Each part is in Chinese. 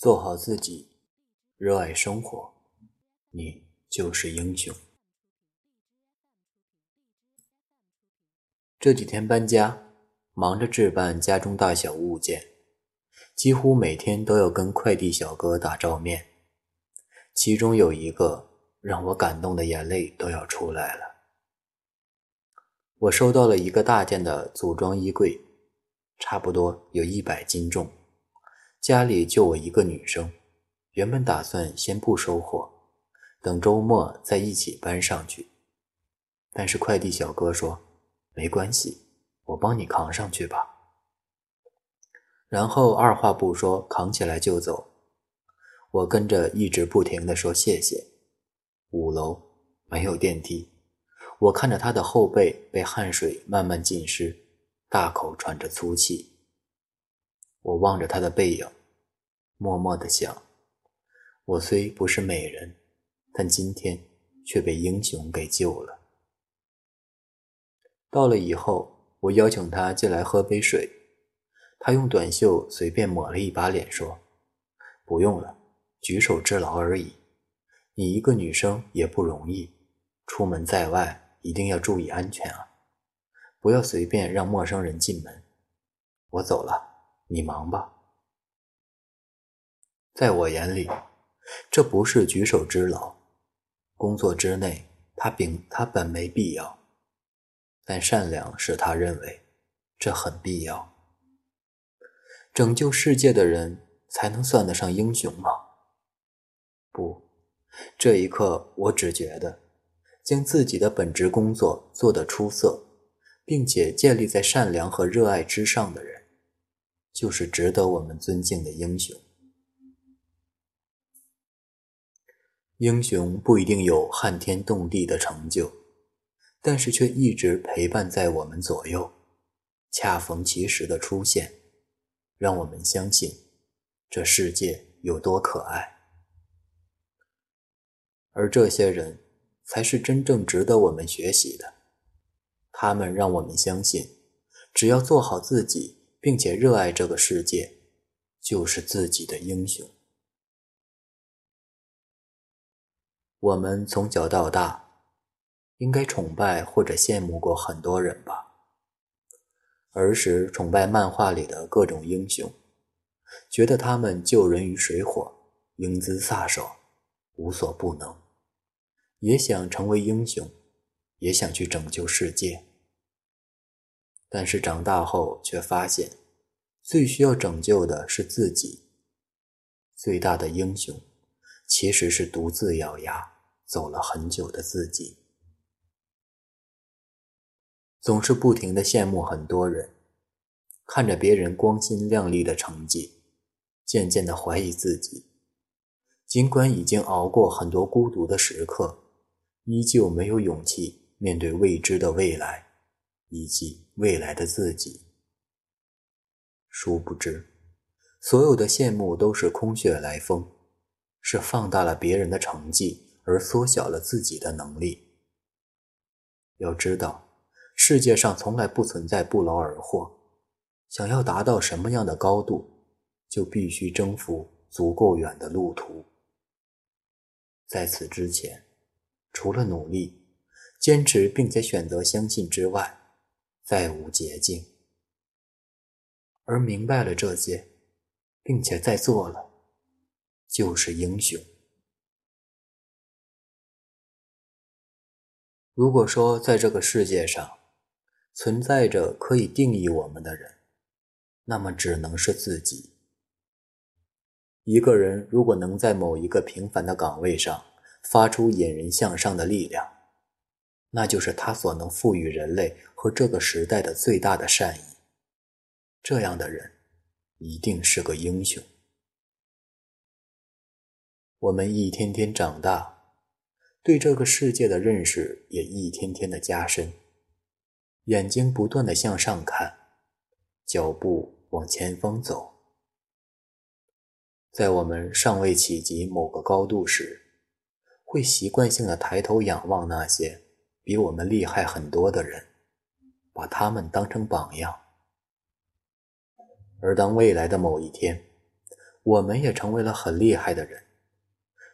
做好自己，热爱生活，你就是英雄。这几天搬家，忙着置办家中大小物件，几乎每天都要跟快递小哥打照面。其中有一个让我感动的眼泪都要出来了。我收到了一个大件的组装衣柜，差不多有一百斤重。家里就我一个女生，原本打算先不收货，等周末再一起搬上去。但是快递小哥说：“没关系，我帮你扛上去吧。”然后二话不说扛起来就走。我跟着一直不停的说谢谢。五楼没有电梯，我看着他的后背被汗水慢慢浸湿，大口喘着粗气。我望着他的背影，默默的想：我虽不是美人，但今天却被英雄给救了。到了以后，我邀请他进来喝杯水，他用短袖随便抹了一把脸，说：“不用了，举手之劳而已。你一个女生也不容易，出门在外一定要注意安全啊，不要随便让陌生人进门。我走了。”你忙吧，在我眼里，这不是举手之劳，工作之内他并他本没必要，但善良使他认为这很必要。拯救世界的人才能算得上英雄吗？不，这一刻我只觉得，将自己的本职工作做得出色，并且建立在善良和热爱之上的人。就是值得我们尊敬的英雄。英雄不一定有撼天动地的成就，但是却一直陪伴在我们左右，恰逢其时的出现，让我们相信这世界有多可爱。而这些人才是真正值得我们学习的，他们让我们相信，只要做好自己。并且热爱这个世界，就是自己的英雄。我们从小到大，应该崇拜或者羡慕过很多人吧？儿时崇拜漫画里的各种英雄，觉得他们救人于水火，英姿飒爽，无所不能，也想成为英雄，也想去拯救世界。但是长大后却发现，最需要拯救的是自己。最大的英雄，其实是独自咬牙走了很久的自己。总是不停的羡慕很多人，看着别人光鲜亮丽的成绩，渐渐的怀疑自己。尽管已经熬过很多孤独的时刻，依旧没有勇气面对未知的未来。以及未来的自己。殊不知，所有的羡慕都是空穴来风，是放大了别人的成绩，而缩小了自己的能力。要知道，世界上从来不存在不劳而获。想要达到什么样的高度，就必须征服足够远的路途。在此之前，除了努力、坚持，并且选择相信之外，再无捷径，而明白了这些，并且在做了，就是英雄。如果说在这个世界上存在着可以定义我们的人，那么只能是自己。一个人如果能在某一个平凡的岗位上发出引人向上的力量，那就是他所能赋予人类和这个时代的最大的善意。这样的人，一定是个英雄。我们一天天长大，对这个世界的认识也一天天的加深，眼睛不断的向上看，脚步往前方走。在我们尚未企及某个高度时，会习惯性的抬头仰望那些。比我们厉害很多的人，把他们当成榜样。而当未来的某一天，我们也成为了很厉害的人，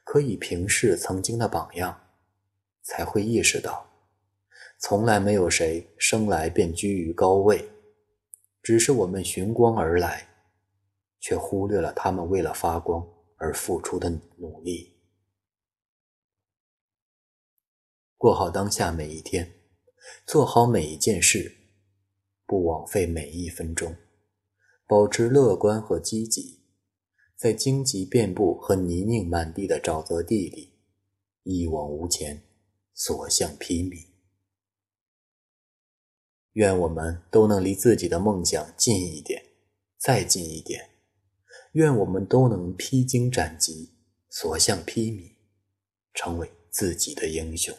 可以平视曾经的榜样，才会意识到，从来没有谁生来便居于高位，只是我们寻光而来，却忽略了他们为了发光而付出的努力。过好当下每一天，做好每一件事，不枉费每一分钟，保持乐观和积极。在荆棘遍布和泥泞满地的沼泽地里，一往无前，所向披靡。愿我们都能离自己的梦想近一点，再近一点。愿我们都能披荆斩棘，所向披靡，成为自己的英雄。